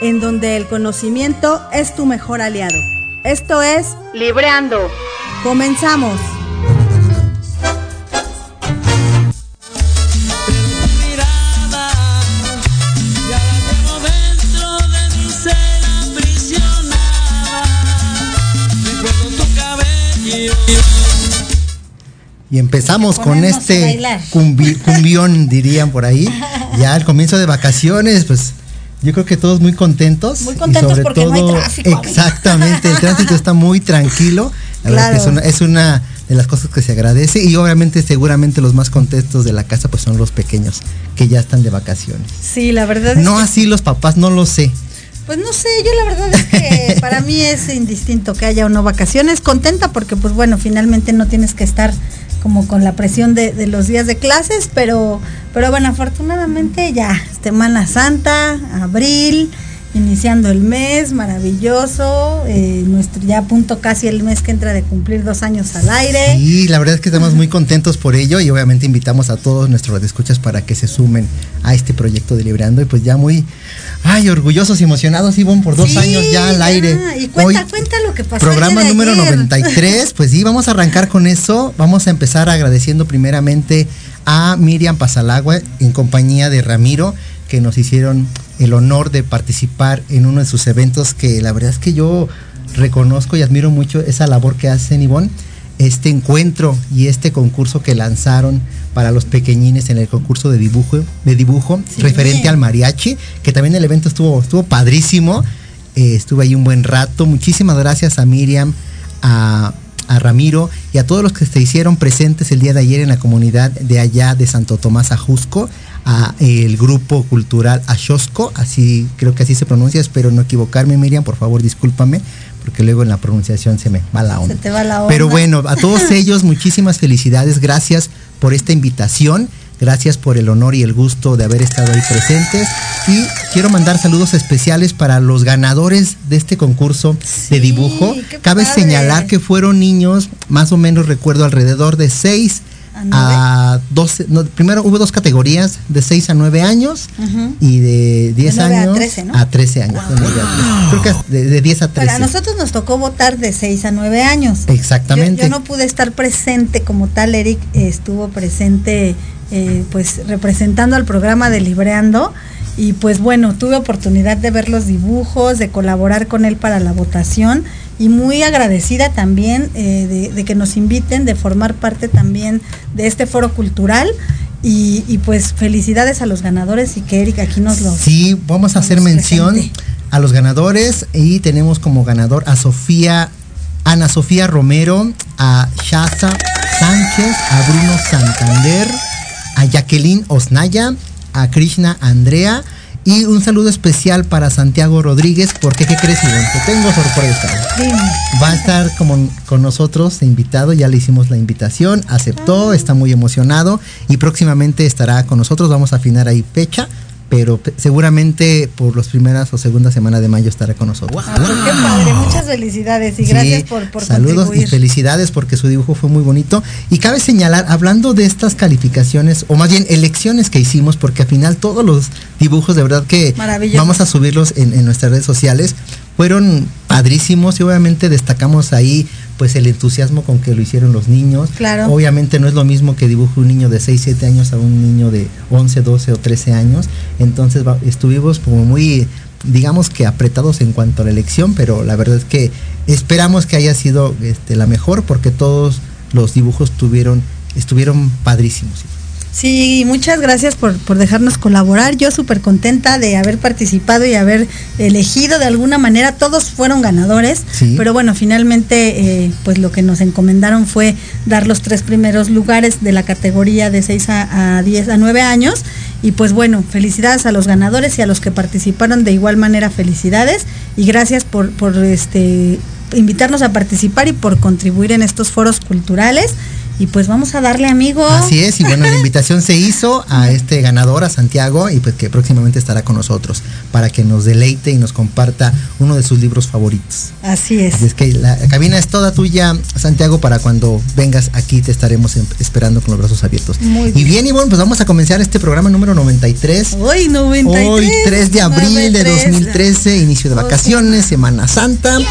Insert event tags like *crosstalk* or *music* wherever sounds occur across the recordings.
en donde el conocimiento es tu mejor aliado. Esto es Libreando. Comenzamos. Y empezamos con este cumbión, dirían por ahí. Ya al comienzo de vacaciones, pues yo creo que todos muy contentos. Muy contentos sobre porque todo, no hay tráfico. Exactamente, el tránsito está muy tranquilo. es, una, es una de las cosas que se agradece y obviamente seguramente los más contentos de la casa pues son los pequeños que ya están de vacaciones. Sí, la verdad. No así los papás, no lo sé. Pues no sé, yo la verdad es que *laughs* para mí es indistinto que haya o no vacaciones. Contenta porque pues bueno, finalmente no tienes que estar como con la presión de, los días de clases, pero, pero bueno, afortunadamente ya, Semana Santa, abril, iniciando el mes, maravilloso, eh, nuestro ya a punto casi el mes que entra de cumplir dos años al aire. Sí, la verdad es que estamos muy contentos por ello y obviamente invitamos a todos nuestros escuchas para que se sumen a este proyecto de Librando y pues ya muy, ay, orgullosos y emocionados, Ivonne, por dos años ya al aire. Y cuenta, cuenta lo que pasó. Programa número 93, pues sí, vamos a arrancar con eso, vamos a empezar agradeciendo primeramente a Miriam Pasalagua en compañía de Ramiro que nos hicieron el honor de participar en uno de sus eventos que la verdad es que yo reconozco y admiro mucho esa labor que hacen Ivonne, este encuentro y este concurso que lanzaron para los pequeñines en el concurso de dibujo, de dibujo referente al mariachi, que también el evento estuvo, estuvo padrísimo, eh, estuve ahí un buen rato, muchísimas gracias a Miriam, a, a Ramiro y a todos los que se hicieron presentes el día de ayer en la comunidad de allá de Santo Tomás Ajusco, a el grupo cultural Ashosco, así creo que así se pronuncia, espero no equivocarme, Miriam, por favor, discúlpame, porque luego en la pronunciación se me va la onda. Se te va la onda. Pero bueno, a todos *laughs* ellos muchísimas felicidades, gracias por esta invitación. Gracias por el honor y el gusto de haber estado ahí presentes. Y quiero mandar saludos especiales para los ganadores de este concurso de dibujo. Cabe señalar que fueron niños, más o menos recuerdo, alrededor de seis a, 12, primero hubo dos categorías, de 6 a 9 años y de 10 años a 13, años. Creo que de, 10 a 13. Para nosotros nos tocó votar de 6 a 9 años. Exactamente. Yo, no pude estar presente como tal, Eric estuvo presente eh, pues representando al programa de Libreando. Y pues bueno, tuve oportunidad de ver los dibujos, de colaborar con él para la votación. Y muy agradecida también eh, de, que nos inviten, de formar parte también de este foro cultural. Y, pues felicidades a los ganadores y que Erika aquí nos lo... Sí, vamos a hacer mención a los ganadores. Y tenemos como ganador a Sofía, Ana Sofía Romero, a Shaza Sánchez, a Bruno Santander, a Jacqueline Osnaya, a Krishna Andrea, y un saludo especial para Santiago Rodríguez, porque ¿qué crees? Te tengo sorpresa. Va a estar como con nosotros invitado, ya le hicimos la invitación, aceptó, está muy emocionado y próximamente estará con nosotros. Vamos a afinar ahí fecha pero seguramente por las primeras o segunda semana de mayo estará con nosotros. qué padre, muchas felicidades y gracias por, por Saludos y felicidades porque su dibujo fue muy bonito. Y cabe señalar, hablando de estas calificaciones, o más bien elecciones que hicimos, porque al final todos los dibujos de verdad que vamos a subirlos en, en nuestras redes sociales, fueron padrísimos y obviamente destacamos ahí pues el entusiasmo con que lo hicieron los niños. Claro. Obviamente no es lo mismo que dibuje un niño de 6, 7 años a un niño de 11, 12 o 13 años. Entonces estuvimos como muy, digamos que apretados en cuanto a la elección, pero la verdad es que esperamos que haya sido este, la mejor porque todos los dibujos tuvieron, estuvieron padrísimos. Sí, muchas gracias por, por dejarnos colaborar. Yo súper contenta de haber participado y haber elegido de alguna manera. Todos fueron ganadores, Sí. pero bueno, finalmente eh, pues lo que nos encomendaron fue dar los tres primeros lugares de la categoría de 6 a, a 10 a 9 años. Y pues bueno, felicidades a los ganadores y a los que participaron de igual manera, felicidades. Y gracias por, por este invitarnos a participar y por contribuir en estos foros culturales. Y pues vamos a darle, amigo. Así es, y bueno, la *laughs* invitación se hizo a este ganador, a Santiago, y pues que próximamente estará con nosotros para que nos deleite y nos comparta uno de sus libros favoritos. Así es. Así es que la cabina es toda tuya, Santiago, para cuando vengas aquí te estaremos em- esperando con los brazos abiertos. Muy Y bien. bien, y bueno, pues vamos a comenzar este programa número 93. Hoy 93. Hoy 3 de abril de 93. 2013, inicio de vacaciones, Semana Santa. Y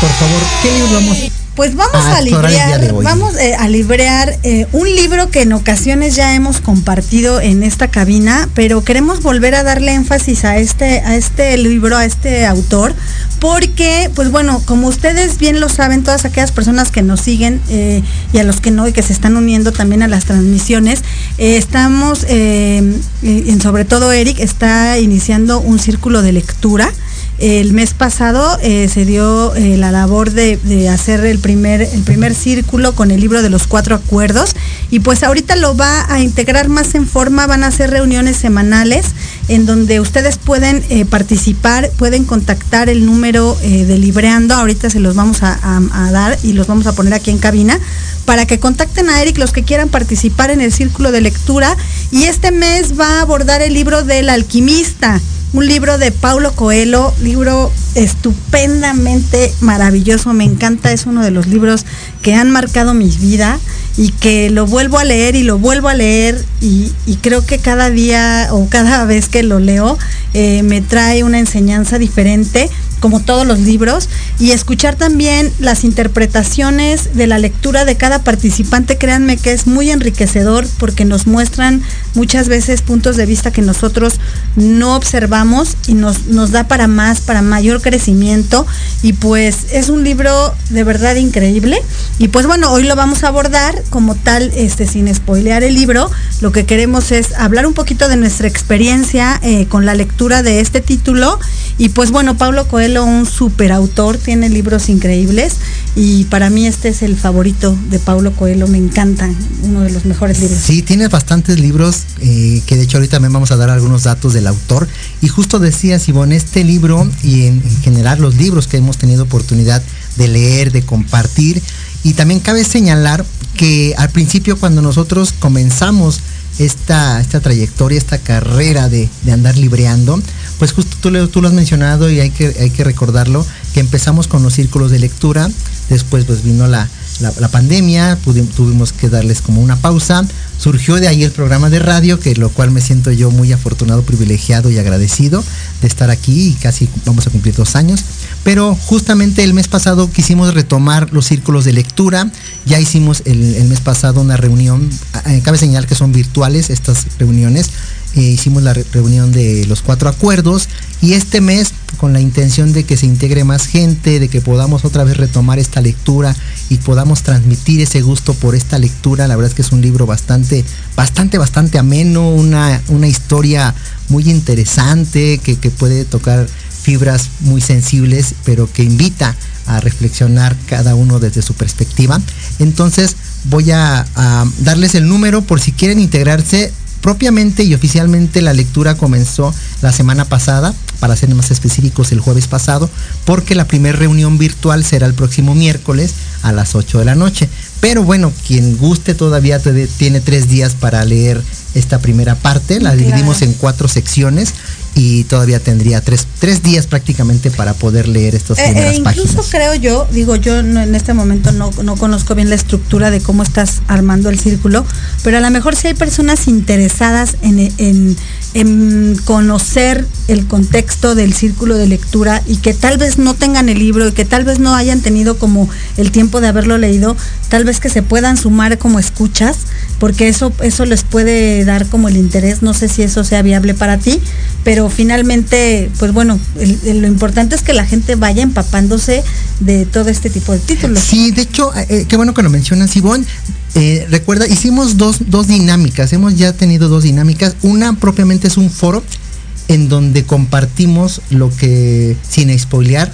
por favor, ¿qué libros vamos? Pues vamos a a el día de librear, vamos eh, a librear eh, un libro que en ocasiones ya hemos compartido en esta cabina, pero queremos volver a darle énfasis a este, a este libro, a este autor, porque, pues bueno, como ustedes bien lo saben, todas aquellas personas que nos siguen eh, y a los que no y que se están uniendo también a las transmisiones, eh, estamos, eh, sobre todo Eric, está iniciando un círculo de lectura. El mes pasado eh, se dio eh, la labor de, hacer el primer, el primer círculo con el libro de los cuatro acuerdos. Y pues ahorita lo va a integrar más en forma, van a hacer reuniones semanales en donde ustedes pueden eh, participar, pueden contactar el número de Libreando, ahorita se los vamos a, a- a dar y los vamos a poner aquí en cabina para que contacten a Eric los que quieran participar en el círculo de lectura. Y este mes va a abordar el libro del alquimista un libro de Paulo Coelho, libro estupendamente maravilloso, me encanta, es uno de los libros que han marcado mi vida y que lo vuelvo a leer y lo vuelvo a leer y, creo que cada día o cada vez que lo leo eh, me trae una enseñanza diferente como todos los libros, y escuchar también las interpretaciones de la lectura de cada participante, créanme que es muy enriquecedor porque nos muestran muchas veces puntos de vista que nosotros no observamos y nos, nos da para más, para mayor crecimiento, y pues es un libro de verdad increíble, y pues bueno, hoy lo vamos a abordar como tal, este, sin spoilear el libro, lo que queremos es hablar un poquito de nuestra experiencia eh, con la lectura de este título, y pues bueno, Pablo Coelho, un super autor, tiene libros increíbles y para mí este es el favorito de Pablo Coelho, me encanta, uno de los mejores libros. Sí, tiene bastantes libros eh, que de hecho ahorita también vamos a dar algunos datos del autor. Y justo decía Sibón, este libro y en general los libros que hemos tenido oportunidad de leer, de compartir. Y también cabe señalar que al principio cuando nosotros comenzamos esta, esta trayectoria, esta carrera de, de andar libreando, pues justo tú, tú lo has mencionado y hay que, hay que recordarlo, que empezamos con los círculos de lectura, después pues vino la, la, pandemia, tuvimos que darles como una pausa, surgió de ahí el programa de radio, que lo cual me siento yo muy afortunado, privilegiado y agradecido de estar aquí y casi vamos a cumplir dos años. Pero justamente el mes pasado quisimos retomar los círculos de lectura, ya hicimos el, mes pasado una reunión, eh, cabe señalar que son virtuales estas reuniones, eh, hicimos la re- reunión de los cuatro acuerdos y este mes con la intención de que se integre más gente, de que podamos otra vez retomar esta lectura y podamos transmitir ese gusto por esta lectura. La verdad es que es un libro bastante, bastante, bastante ameno, una, una historia muy interesante que, que puede tocar fibras muy sensibles, pero que invita a reflexionar cada uno desde su perspectiva. Entonces voy a, a darles el número por si quieren integrarse propiamente y oficialmente la lectura comenzó la semana pasada, para ser más específicos el jueves pasado, porque la primera reunión virtual será el próximo miércoles a las 8 de la noche. Pero bueno, quien guste todavía tiene tres días para leer esta primera parte, la Claro. dividimos en cuatro secciones y todavía tendría tres, tres días prácticamente para poder leer estas Eh, primeras eh, incluso páginas. creo yo, digo yo no- en este momento no, no conozco bien la estructura de cómo estás armando el círculo, pero a lo mejor si hay personas interesadas en, en- en conocer el contexto del círculo de lectura y que tal vez no tengan el libro y que tal vez no hayan tenido como el tiempo de haberlo leído, tal vez que se puedan sumar como escuchas, porque eso, eso les puede dar como el interés, no sé si eso sea viable para ti, pero finalmente, pues bueno, lo importante es que la gente vaya empapándose de todo este tipo de títulos. Sí, de hecho, eh, eh, qué bueno que lo mencionas, Ivonne. Eh, recuerda, hicimos dos, dos dinámicas, hemos ya tenido dos dinámicas. Una propiamente es un foro en donde compartimos lo que, sin spoilear,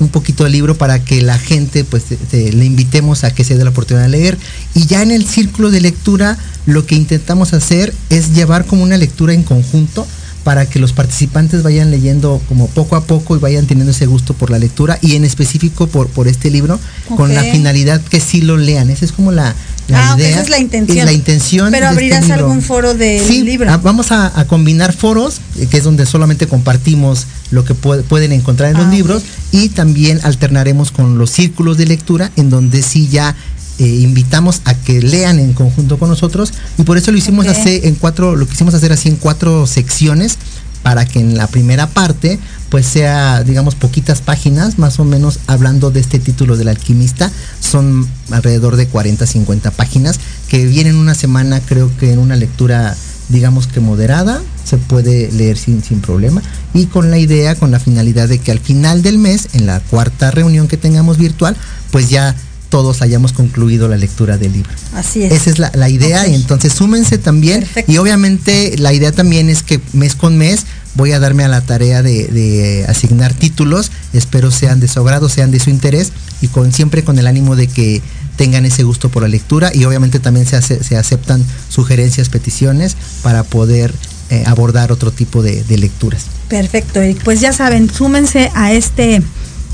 un poquito del libro para que la gente pues le invitemos a que se dé la oportunidad de leer. Y ya en el círculo de lectura lo que intentamos hacer es llevar como una lectura en conjunto para que los participantes vayan leyendo como poco a poco y vayan teniendo ese gusto por la lectura y en específico por, por este libro con la finalidad que sí lo lean. Esa es como la, ah, esa es la intención. La intención Pero este abrirás algún foro del sí, libro. Ah, vamos a, combinar foros, eh, que es donde solamente compartimos lo que pueden encontrar en los ah, libros, y también alternaremos con los círculos de lectura, en donde sí ya eh, invitamos a que lean en conjunto con nosotros y por eso lo hicimos hacer en cuatro, lo quisimos hacer así en cuatro secciones para que en la primera parte pues sea digamos poquitas páginas más o menos hablando de este título del alquimista son alrededor de 40 50 páginas que vienen una semana creo que en una lectura digamos que moderada se puede leer sin, sin problema y con la idea con la finalidad de que al final del mes en la cuarta reunión que tengamos virtual pues ya todos hayamos concluido la lectura del libro. Así es. Esa es la, idea y entonces súmense también. Y obviamente la idea también es que mes con mes voy a darme a la tarea de, asignar títulos. Espero sean de su agrado, sean de su interés y con siempre con el ánimo de que tengan ese gusto por la lectura y obviamente también se, se aceptan sugerencias, peticiones para poder eh, abordar otro tipo de, de lecturas. Perfecto, Eric. Pues ya saben, súmense a este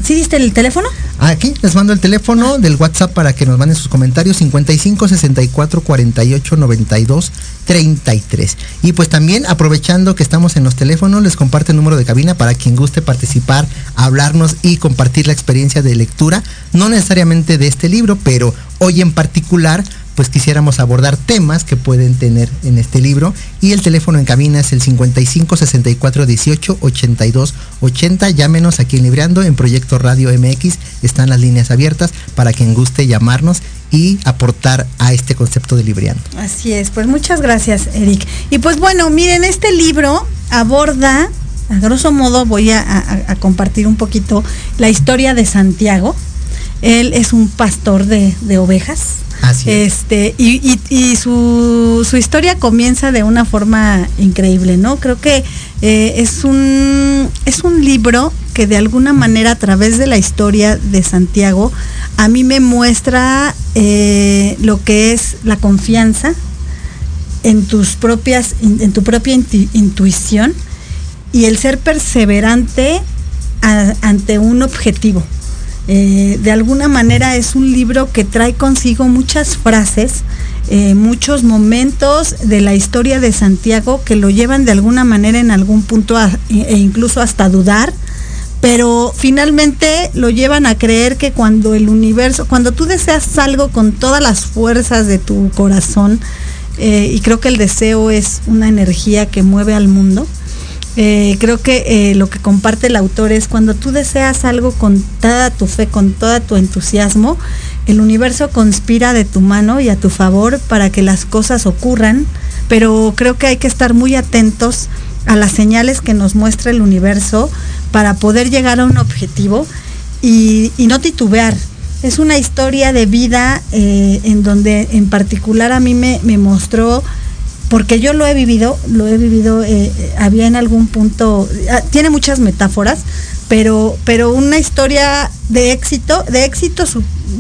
¿Sí diste el teléfono? Aquí les mando el teléfono del WhatsApp para que nos manden sus comentarios 55 64 48 92 33. Y pues también aprovechando que estamos en los teléfonos, les comparte el número de cabina para quien guste participar, hablarnos y compartir la experiencia de lectura, no necesariamente de este libro, pero hoy en particular pues quisiéramos abordar temas que pueden tener en este libro y el teléfono en cabina es el 55 64 18 82 80. Llámenos aquí en Libreando en Proyecto Radio MX. Están las líneas abiertas para quien guste llamarnos y aportar a este concepto de Libreando. Así es, pues muchas gracias, Eric. Y pues bueno, miren, este libro aborda, a grosso modo voy a, compartir un poquito la historia de Santiago. Él es un pastor de ovejas este, y, su, historia comienza de una forma increíble, ¿no? Creo que eh, es, un, es un libro que de alguna manera a través de la historia de Santiago a mí me muestra eh, lo que es la confianza en tus propias, en tu propia intuición y el ser perseverante ante un objetivo. Eh, de alguna manera es un libro que trae consigo muchas frases, eh, muchos momentos de la historia de Santiago que lo llevan de alguna manera en algún punto e incluso hasta dudar, pero finalmente lo llevan a creer que cuando el universo, cuando tú deseas algo con todas las fuerzas de tu corazón, eh, y creo que el deseo es una energía que mueve al mundo, eh, creo que eh, lo que comparte el autor es cuando tú deseas algo con toda tu fe, con todo tu entusiasmo, el universo conspira de tu mano y a tu favor para que las cosas ocurran, pero creo que hay que estar muy atentos a las señales que nos muestra el universo para poder llegar a un objetivo y, no titubear. Es una historia de vida eh, en donde en particular a mí me, me mostró porque yo lo he vivido, lo he vivido, eh, había en algún punto, ah, tiene muchas metáforas, pero, pero una historia de éxito, de éxito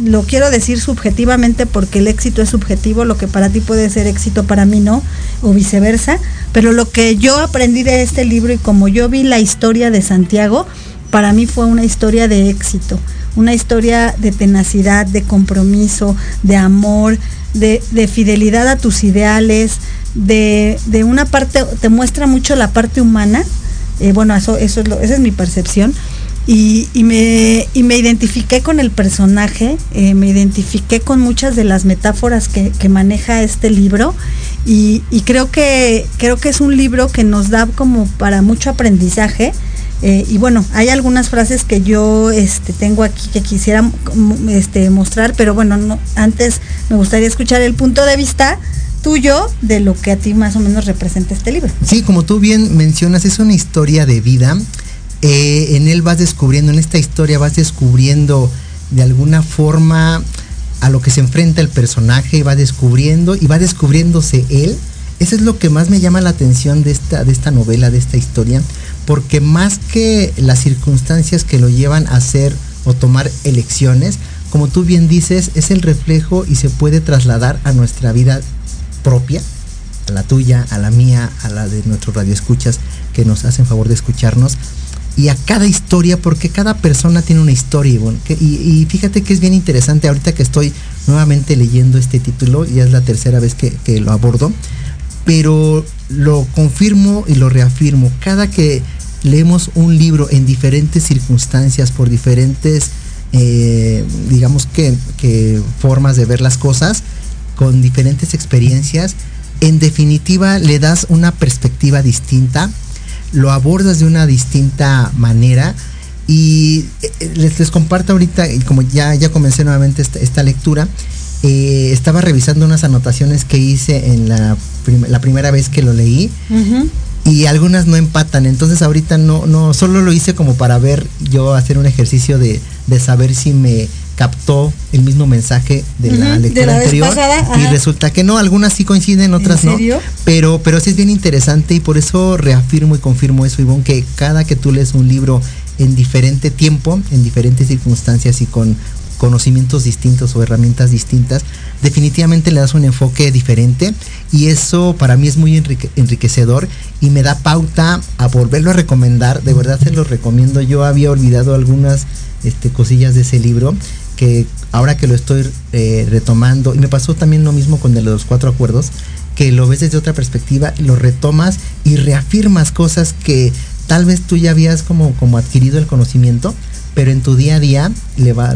lo quiero decir subjetivamente porque el éxito es subjetivo, lo que para ti puede ser éxito para mí no, o viceversa, pero lo que yo aprendí de este libro y como yo vi la historia de Santiago, para mí fue una historia de éxito, una historia de tenacidad, de compromiso, de amor, de fidelidad a tus ideales, de, de una parte, te muestra mucho la parte humana, eh, bueno, eso, eso es lo, esa es mi percepción, y, y, me, y me identifiqué con el personaje, eh, me identifiqué con muchas de las metáforas que, que maneja este libro, y, y, creo, que, creo que es un libro que nos da como para mucho aprendizaje, eh, y bueno, hay algunas frases que yo este, tengo aquí que quisiera este, mostrar, pero bueno, no, antes me gustaría escuchar el punto de vista tuyo de lo que a ti más o menos representa este libro. Sí, como tú bien mencionas, es una historia de vida. Eh, en él vas descubriendo, en esta historia vas descubriendo de alguna forma a lo que se enfrenta el personaje, va descubriendo y va descubriéndose él. Eso es lo que más me llama la atención de esta, de esta novela, de esta historia, porque más que las circunstancias que lo llevan a hacer o tomar elecciones, como tú bien dices, es el reflejo y se puede trasladar a nuestra vida propia, a la tuya, a la mía, a la de nuestros radioescuchas que nos hacen favor de escucharnos, y a cada historia, porque cada persona tiene una historia. Y, fíjate que es bien interesante ahorita que estoy nuevamente leyendo este título, ya es la tercera vez que, lo abordo, pero lo confirmo y lo reafirmo. Cada que leemos un libro en diferentes circunstancias, por diferentes, eh, digamos que, que formas de ver las cosas, con diferentes experiencias, en definitiva le das una perspectiva distinta lo abordas de una distinta manera y eh, les, les comparto ahorita, y como ya, ya comencé nuevamente esta, lectura, eh, estaba revisando unas anotaciones que hice en la, la primera vez que lo leí y algunas no empatan, entonces ahorita no, no, solo lo hice como para ver yo hacer un ejercicio de, de saber si me captó el mismo mensaje de la lectura anterior y resulta que no, algunas sí coinciden, otras no. Pero, pero sí es bien interesante y por eso reafirmo y confirmo eso, Ivonne, que cada que tú lees un libro en diferente tiempo, en diferentes circunstancias y con conocimientos distintos o herramientas distintas, definitivamente le das un enfoque diferente y eso para mí es muy enriquecedor y me da pauta a volverlo a recomendar, de verdad se lo recomiendo, yo había olvidado algunas este, cosillas de ese libro que ahora que lo estoy eh, retomando, y me pasó también lo mismo con de los cuatro acuerdos, que lo ves desde otra perspectiva, lo retomas y reafirmas cosas que tal vez tú ya habías como, como adquirido el conocimiento, pero en tu día a día, le va,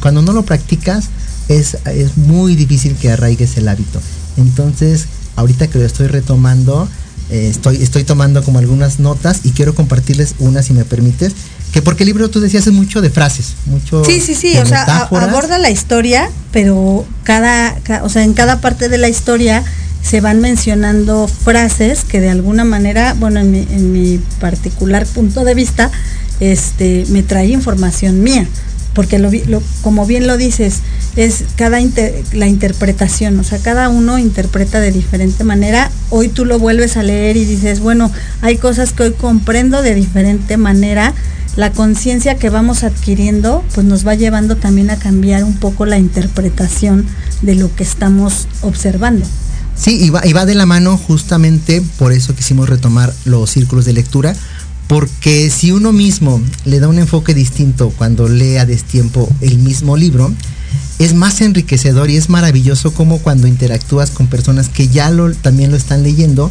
cuando no lo practicas, es, es muy difícil que arraigues el hábito. Entonces, ahorita que lo estoy retomando, eh, estoy, estoy tomando como algunas notas y quiero compartirles una, si me permites, que porque el libro tú decías es mucho de frases, mucho Sí, sí, sí, o sea, aborda la historia, pero cada, o sea, en cada parte de la historia se van mencionando frases que de alguna manera, bueno, en mi, en mi particular punto de vista, este, me trae información mía, porque como bien lo dices, es cada la interpretación, o sea, cada uno interpreta de diferente manera. Hoy tú lo vuelves a leer y dices, bueno, hay cosas que hoy comprendo de diferente manera la conciencia que vamos adquiriendo pues nos va llevando también a cambiar un poco la interpretación de lo que estamos observando. Sí, y va, y va de la mano justamente por eso quisimos retomar los círculos de lectura, porque si uno mismo le da un enfoque distinto cuando lee a destiempo el mismo libro, es más enriquecedor y es maravilloso como cuando interactúas con personas que ya también lo están leyendo,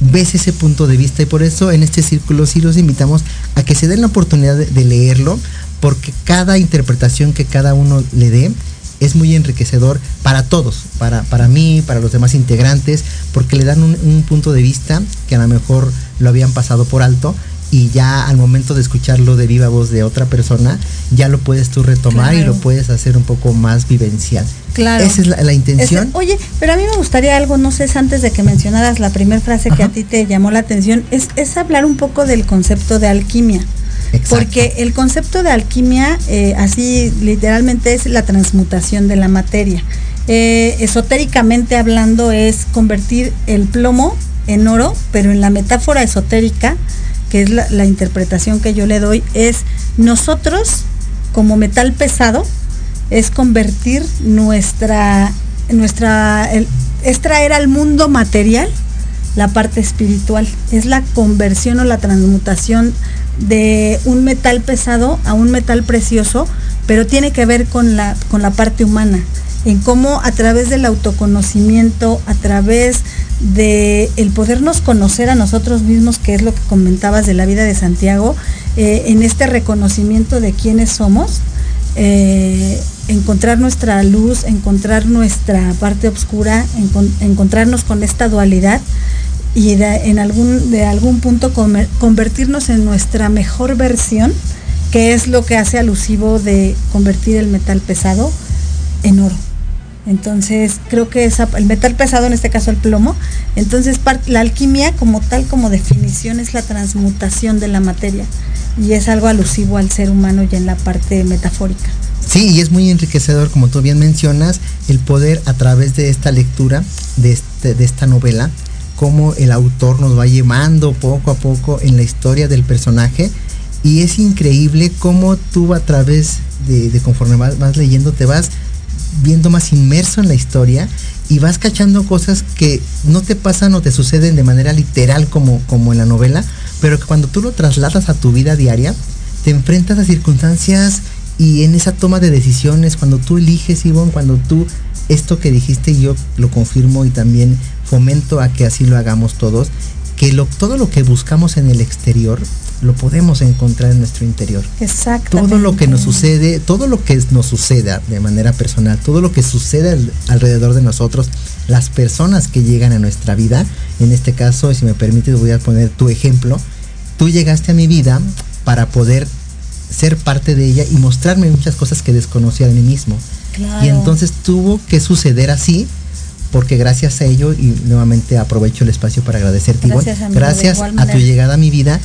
ves ese punto de vista. Y por eso en este círculo sí los invitamos a que se den la oportunidad de, leerlo porque cada interpretación que cada uno le dé es muy enriquecedor para todos, para, para mí, para los demás integrantes, porque le dan un punto de vista que a lo mejor lo habían pasado por alto, y ya al momento de escucharlo de viva voz de otra persona, ya lo puedes tú retomar y lo puedes hacer un poco más vivencial. Claro. Esa es la, intención. oye, pero a mí me gustaría algo, no sé, antes de que mencionaras la primera frase que a ti te llamó la atención, es, es hablar un poco del concepto de alquimia. Porque el concepto de alquimia, eh, así literalmente es la transmutación de la materia. Eh, esotéricamente hablando es convertir el plomo en oro, pero en la metáfora esotérica que es la, interpretación que yo le doy, es nosotros como metal pesado, es convertir nuestra, nuestra, es traer al mundo material la parte espiritual, es la conversión o la transmutación de un metal pesado a un metal precioso, pero tiene que ver con la, con la parte humana, en cómo a través del autoconocimiento, a través de el podernos conocer a nosotros mismos, que es lo que comentabas de la vida de Santiago, eh, en este reconocimiento de quiénes somos, eh, encontrar nuestra luz, encontrar nuestra parte oscura, encontrarnos con esta dualidad y de, en algún, de algún punto convertirnos en nuestra mejor versión, que es lo que hace alusivo de convertir el metal pesado en oro. Entonces, creo que esa, el metal pesado, en este caso el plomo, entonces la alquimia como tal, como definición, es la transmutación de la materia y es algo alusivo al ser humano ya en la parte metafórica. Sí, y es muy enriquecedor, como tú bien mencionas, el poder a través de esta lectura, de, este, esta novela, cómo el autor nos va llevando poco a poco en la historia del personaje. Y es increíble cómo tú a través de, conforme vas, vas leyendo, te vas viendo más inmerso en la historia y vas cachando cosas que no te pasan o te suceden de manera literal como, como en la novela, pero que cuando tú lo trasladas a tu vida diaria, te enfrentas a circunstancias y en esa toma de decisiones, cuando tú eliges, Ivonne, cuando tú, esto que dijiste yo lo confirmo y también fomento a que así lo hagamos todos, que lo, todo lo que buscamos en el exterior lo podemos encontrar en nuestro interior. Exacto. Todo lo que nos sucede, todo lo que nos suceda de manera personal, todo lo que sucede alrededor de nosotros, las personas que llegan a nuestra vida, en este caso, si me permites, voy a poner tu ejemplo. Tú llegaste a mi vida para poder ser parte de ella y mostrarme muchas cosas que desconocía de mí mismo. Y entonces tuvo que suceder así porque gracias a ello, y nuevamente aprovecho el espacio para agradecerte, gracias, gracias a tu llegada a mi vida,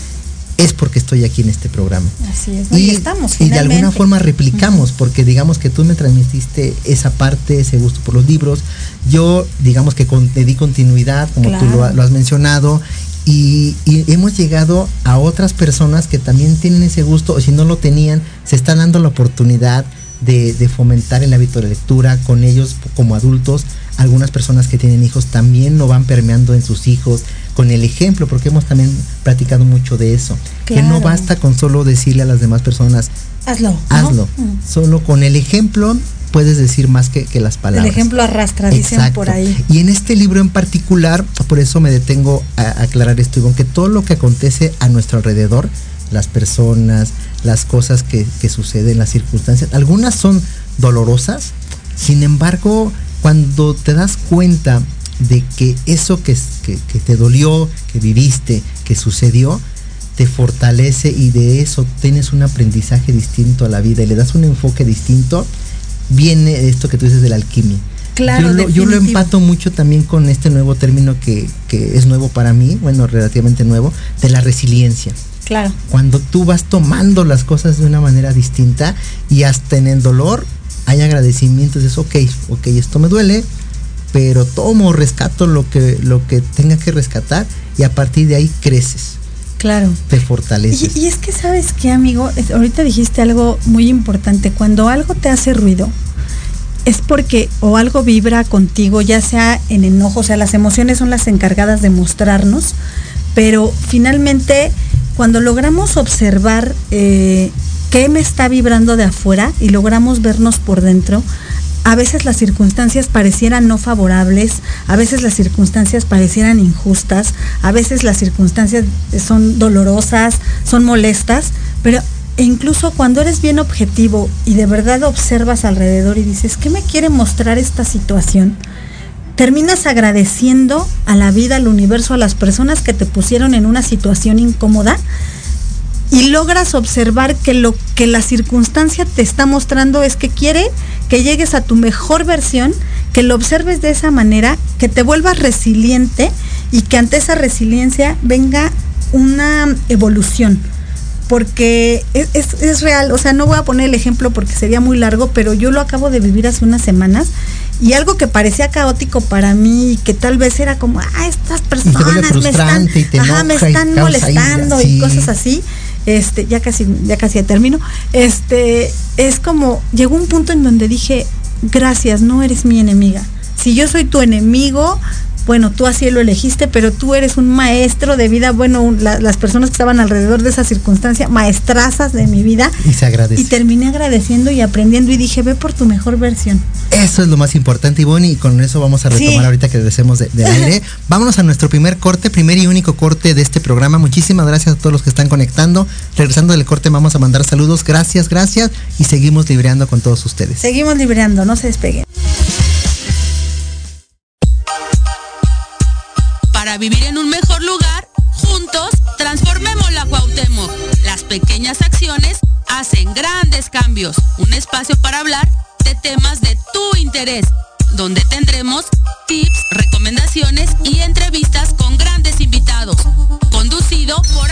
es porque estoy aquí en este programa. Así es, y, estamos. Y de alguna forma replicamos, porque digamos que tú me transmitiste esa parte, ese gusto por los libros. Yo, digamos que con, le di continuidad, como tú lo, has mencionado, y, hemos llegado a otras personas que también tienen ese gusto, o si no lo tenían, se están dando la oportunidad de, de fomentar el hábito de lectura con ellos como adultos algunas personas que tienen hijos también lo van permeando en sus hijos con el ejemplo, porque hemos también platicado mucho de eso. Que no basta con solo decirle a las demás personas, hazlo. Hazlo. Solo con el ejemplo puedes decir más que, las palabras. El ejemplo arrastra, dicen por ahí. Y en este libro en particular, por eso me detengo a aclarar esto, Ivonne, que todo lo que acontece a nuestro alrededor, las personas, las cosas que, que suceden, las circunstancias, algunas son dolorosas, sin embargo, cuando te das cuenta de que eso que, te dolió, que viviste, que sucedió, te fortalece y de eso tienes un aprendizaje distinto a la vida y le das un enfoque distinto, viene esto que tú dices de la alquimia. Claro, yo, lo, yo lo empato mucho también con este nuevo término que, que, es nuevo para mí, bueno, relativamente nuevo, de la resiliencia. Claro. Cuando tú vas tomando las cosas de una manera distinta y hasta en el dolor hay agradecimiento, es ok, ok, esto me duele, pero tomo, rescato lo que, lo que tenga que rescatar y a partir de ahí creces. Claro. Te fortaleces. Y, es que sabes qué, amigo, ahorita dijiste algo muy importante, cuando algo te hace ruido, es porque o algo vibra contigo, ya sea en enojo, o sea, las emociones son las encargadas de mostrarnos, pero finalmente cuando logramos observar eh, qué me está vibrando de afuera y logramos vernos por dentro, a veces las circunstancias parecieran no favorables, a veces las circunstancias parecieran injustas, a veces las circunstancias son dolorosas, son molestas, pero incluso cuando eres bien objetivo y de verdad observas alrededor y dices, ¿qué me quiere mostrar esta situación? Terminas agradeciendo a la vida, al universo, a las personas que te pusieron en una situación incómoda y logras observar que lo que la circunstancia te está mostrando es que quiere que llegues a tu mejor versión, que lo observes de esa manera, que te vuelvas resiliente y que ante esa resiliencia venga una evolución. Porque es, es, real, o sea, no voy a poner el ejemplo porque sería muy largo, pero yo lo acabo de vivir hace unas semanas y algo que parecía caótico para mí, que tal vez era como, ah, estas personas me están, me están molestando y cosas así este, ya casi, ya casi termino, este, es como, llegó un punto en donde dije, gracias, no eres mi enemiga. Si yo soy tu enemigo, bueno, tú así lo elegiste, pero tú eres un maestro de vida, bueno, las personas que estaban alrededor de esa circunstancia, maestrazas de mi vida. Y se agradece. Y terminé agradeciendo y aprendiendo y dije, ve por tu mejor versión. Eso es lo más importante, Ivonne, y con eso vamos a retomar ahorita que regresemos de, del *laughs* aire. Vámonos a nuestro primer corte, primer y único corte de este programa. Muchísimas gracias a todos los que están conectando. Regresando del corte vamos a mandar saludos. Gracias, gracias. Y seguimos libreando con todos ustedes. Seguimos libreando, no se despeguen. Hacen grandes cambios. Un espacio para hablar de temas de tu interés donde tendremos tips, recomendaciones y entrevistas con grandes invitados. Conducido por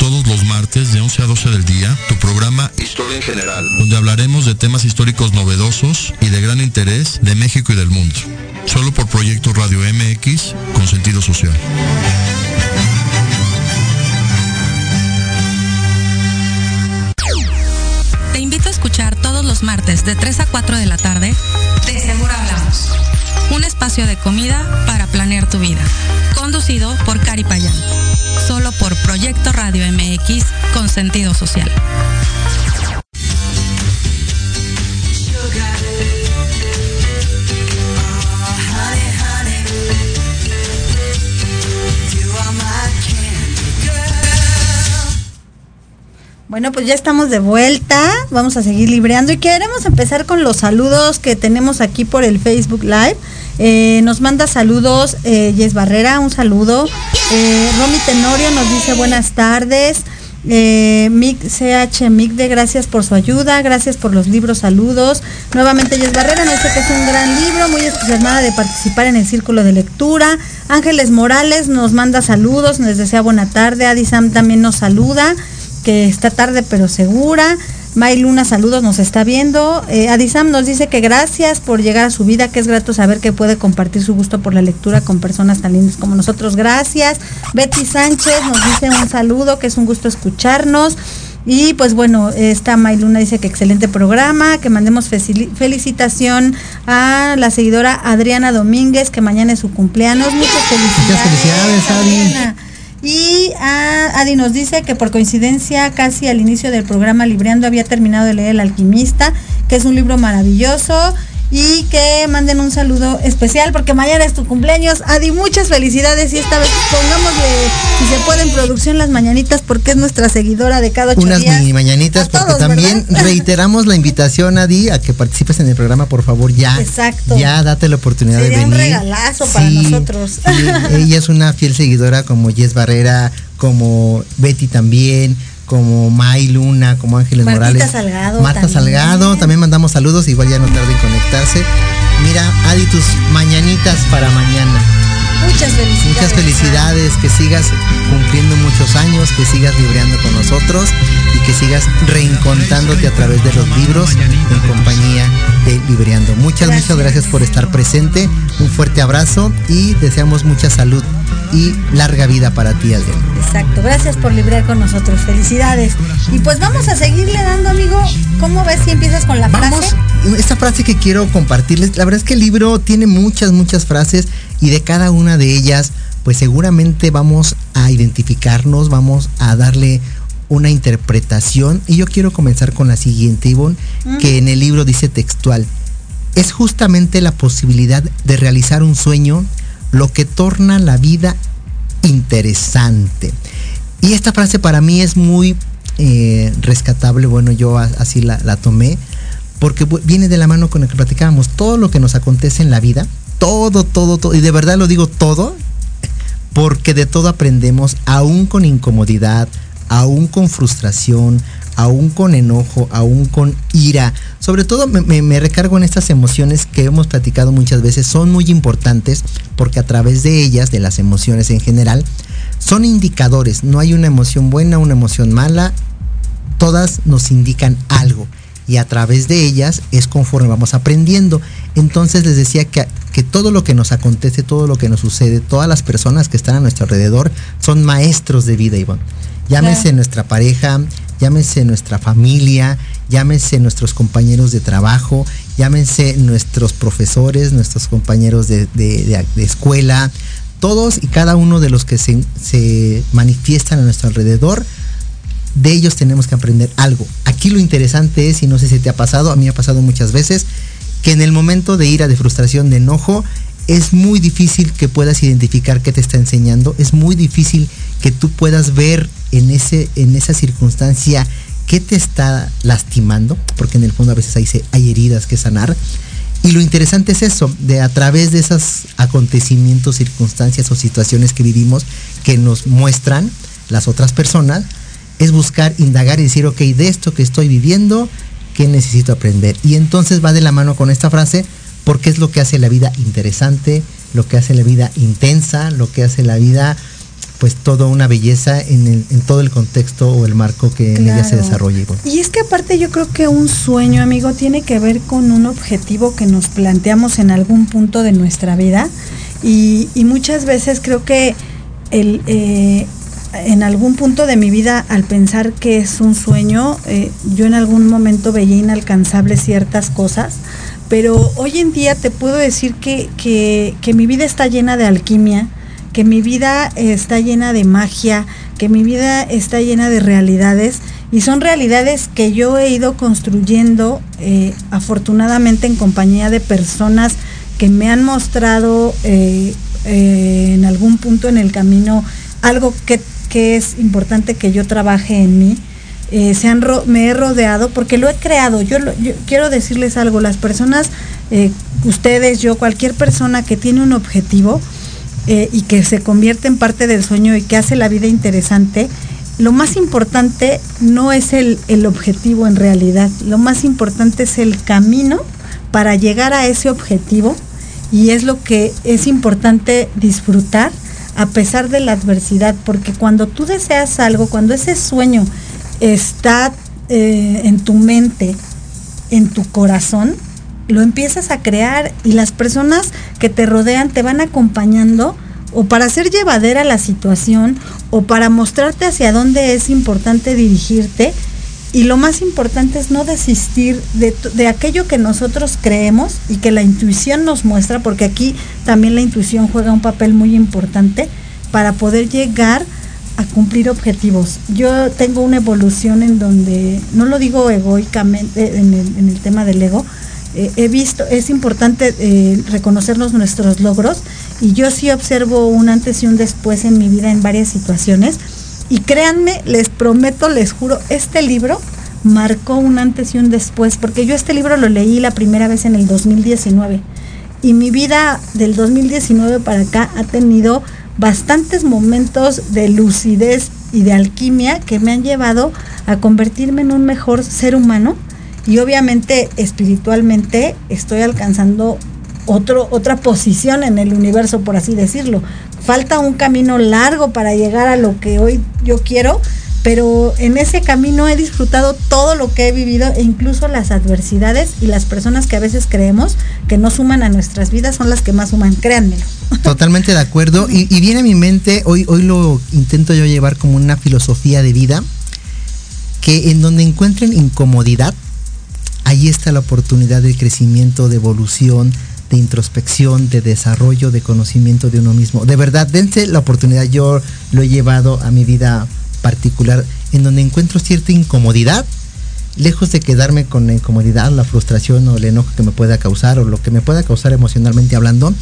todos los martes de 11 a 12 del día tu programa Historia en General, donde hablaremos de temas históricos novedosos y de gran interés de México y del mundo. Solo por Proyecto Radio MX con sentido social. Te invito a escuchar todos los martes de 3 a 4 de la tarde De Seguro Hablamos. Un espacio de comida para planear tu vida. Conducido por Cari Payán. Solo por Proyecto Radio MX con sentido social. Bueno, pues ya estamos de vuelta. Vamos a seguir libreando y queremos empezar con los saludos que tenemos aquí por el Facebook Live. Eh, nos manda saludos eh, Yes Barrera, un saludo. Eh, Romy Tenorio nos dice buenas tardes. Eh, Mick CH Migde, gracias por su ayuda, gracias por los libros, saludos. Nuevamente Yes Barrera nos dice que es un gran libro, muy entusiasmada de participar en el círculo de lectura. Ángeles Morales nos manda saludos, nos desea buena tarde. Adi Sam también nos saluda que está tarde pero segura. May Luna, saludos, nos está viendo. Eh, Adisam nos dice que gracias por llegar a su vida, que es grato saber que puede compartir su gusto por la lectura con personas tan lindas como nosotros. Gracias. Betty Sánchez nos dice un saludo, que es un gusto escucharnos. Y pues bueno, esta Mayluna dice que excelente programa, que mandemos felicitación a la seguidora Adriana Domínguez, que mañana es su cumpleaños. Muchas felicidades. Muchas felicidades. Adriana. Y ah, Adi nos dice que por coincidencia casi al inicio del programa Libreando había terminado de leer El Alquimista, que es un libro maravilloso. Y que manden un saludo especial porque mañana es tu cumpleaños. Adi, muchas felicidades y esta vez pongámosle, si se puede, en producción las mañanitas porque es nuestra seguidora de cada ocho Unas días. mini mañanitas, porque todos, también ¿verdad? *laughs* reiteramos la invitación, Adi, a que participes en el programa, por favor, ya. Exacto. Ya date la oportunidad Sería de un venir. regalazo para nosotros. sí, ella es una fiel seguidora como Jess Barrera, como Betty también, como May Luna, como Ángeles Martita Morales. Salgado Marta también. Salgado, también mandamos saludos, igual ya no tarde en conectarse. Mira, Adi, tus mañanitas para mañana. Muchas felicidades. Muchas felicidades, que sigas cumpliendo muchos años, que sigas libreando con nosotros y que sigas reencontrándote a través de los libros en compañía de Libreando. Muchas, muchas Gracias. gracias por estar presente. Un fuerte abrazo y deseamos mucha salud y larga vida para ti, Adrián. Exacto, gracias por librar con nosotros, felicidades. Y pues vamos a seguirle dando, amigo. ¿Cómo ves si empiezas con la Vamos, frase? esta frase que quiero compartirles, la verdad es que el libro tiene muchas, muchas frases y de cada una de ellas, pues seguramente vamos a identificarnos, vamos a darle una interpretación. Y yo quiero comenzar con la siguiente, Ivonne, que en el libro dice textual, es justamente la posibilidad de realizar un sueño lo que torna la vida interesante. Y esta frase para mí es muy eh, rescatable, bueno, yo así la, la tomé, porque viene de la mano con lo que platicábamos, todo lo que nos acontece en la vida, todo, todo, todo, y de verdad lo digo todo, porque de todo aprendemos, aún con incomodidad, aún con frustración, aún con enojo, aún con ira. Sobre todo me, me- recargo en estas emociones que hemos platicado muchas veces, son muy importantes porque a través de ellas, de las emociones en general, son indicadores. No hay una emoción buena, una emoción mala, todas nos indican algo. Y a través de ellas es conforme vamos aprendiendo. Entonces les decía que, que todo lo que nos acontece, todo lo que nos sucede, todas las personas que están a nuestro alrededor son maestros de vida, Ivonne. Llámese nuestra pareja, llámese nuestra familia, llámese nuestros compañeros de trabajo, llámense nuestros profesores, nuestros compañeros de, escuela, todos y cada uno de los que se, se manifiestan a nuestro alrededor de ellos tenemos que aprender algo. Aquí lo interesante es, y no sé si te ha pasado, a mí me ha pasado muchas veces, que en el momento de ira, de frustración, de enojo, es muy difícil que puedas identificar qué te está enseñando, es muy difícil que tú puedas ver en, ese, en esa circunstancia qué te está lastimando, porque en el fondo a veces hay, hay heridas que sanar. Y lo interesante es eso, de a través de esos acontecimientos, circunstancias o situaciones que vivimos que nos muestran las otras personas, es buscar, indagar y decir, ok, de esto que estoy viviendo, ¿qué necesito aprender? Y entonces va de la mano con esta frase, porque es lo que hace la vida interesante, lo que hace la vida intensa, lo que hace la vida pues toda una belleza en, todo el contexto o el marco que en ella se desarrolla. Y es que aparte yo creo que un sueño, amigo, tiene que ver con un objetivo que nos planteamos en algún punto de nuestra vida y, muchas veces creo que el, eh, en algún punto de mi vida, al pensar que es un sueño, eh, yo en algún momento veía inalcanzables ciertas cosas, pero hoy en día te puedo decir que, que, mi vida está llena de alquimia, que mi vida está llena de magia, que mi vida está llena de realidades y son realidades que yo he ido construyendo eh, afortunadamente en compañía de personas que me han mostrado eh, en algún punto en el camino algo que que es importante que yo trabaje en mí. Eh, se han me he rodeado porque lo he creado. Yo, quiero decirles algo, las personas, eh, ustedes, yo, cualquier persona que tiene un objetivo eh, y que se convierte en parte del sueño y que hace la vida interesante, lo más importante no es el, el objetivo en realidad, lo más importante es el camino para llegar a ese objetivo y es lo que es importante disfrutar a pesar de la adversidad, porque cuando tú deseas algo, cuando ese sueño está eh, en tu mente, en tu corazón, lo empiezas a crear y las personas que te rodean te van acompañando o para hacer llevadera la situación o para mostrarte hacia dónde es importante dirigirte y lo más importante es no desistir de, aquello que nosotros creemos y que la intuición nos muestra, porque aquí también la intuición juega un papel muy importante para poder llegar a cumplir objetivos. Yo tengo una evolución en donde, no lo digo egoicamente en el, tema del ego, eh, he visto, es importante eh, reconocernos nuestros logros y yo sí observo un antes y un después en mi vida en varias situaciones y créanme, les prometo, les juro, este libro marcó un antes y un después, porque yo este libro lo leí la primera vez en el 2019 y mi vida del 2019 para acá ha tenido bastantes momentos de lucidez y de alquimia que me han llevado a convertirme en un mejor ser humano. Y obviamente espiritualmente estoy alcanzando otro, otra posición en el universo, por así decirlo, falta un camino largo para llegar a lo que hoy yo quiero, pero en ese camino he disfrutado todo lo que he vivido e incluso las adversidades y las personas que a veces creemos que no suman a nuestras vidas son las que más suman, créanmelo. *laughs* Totalmente de acuerdo. Y, viene a mi mente, hoy, hoy lo intento yo llevar como una filosofía de vida, que en donde encuentren incomodidad, ahí está la oportunidad de crecimiento, de evolución, de introspección, de desarrollo, de conocimiento de uno mismo. De verdad, dense la oportunidad, yo lo he llevado a mi vida particular, en donde encuentro cierta incomodidad, lejos de quedarme con la incomodidad, la frustración o el enojo que me pueda causar o lo que me pueda causar emocionalmente hablando,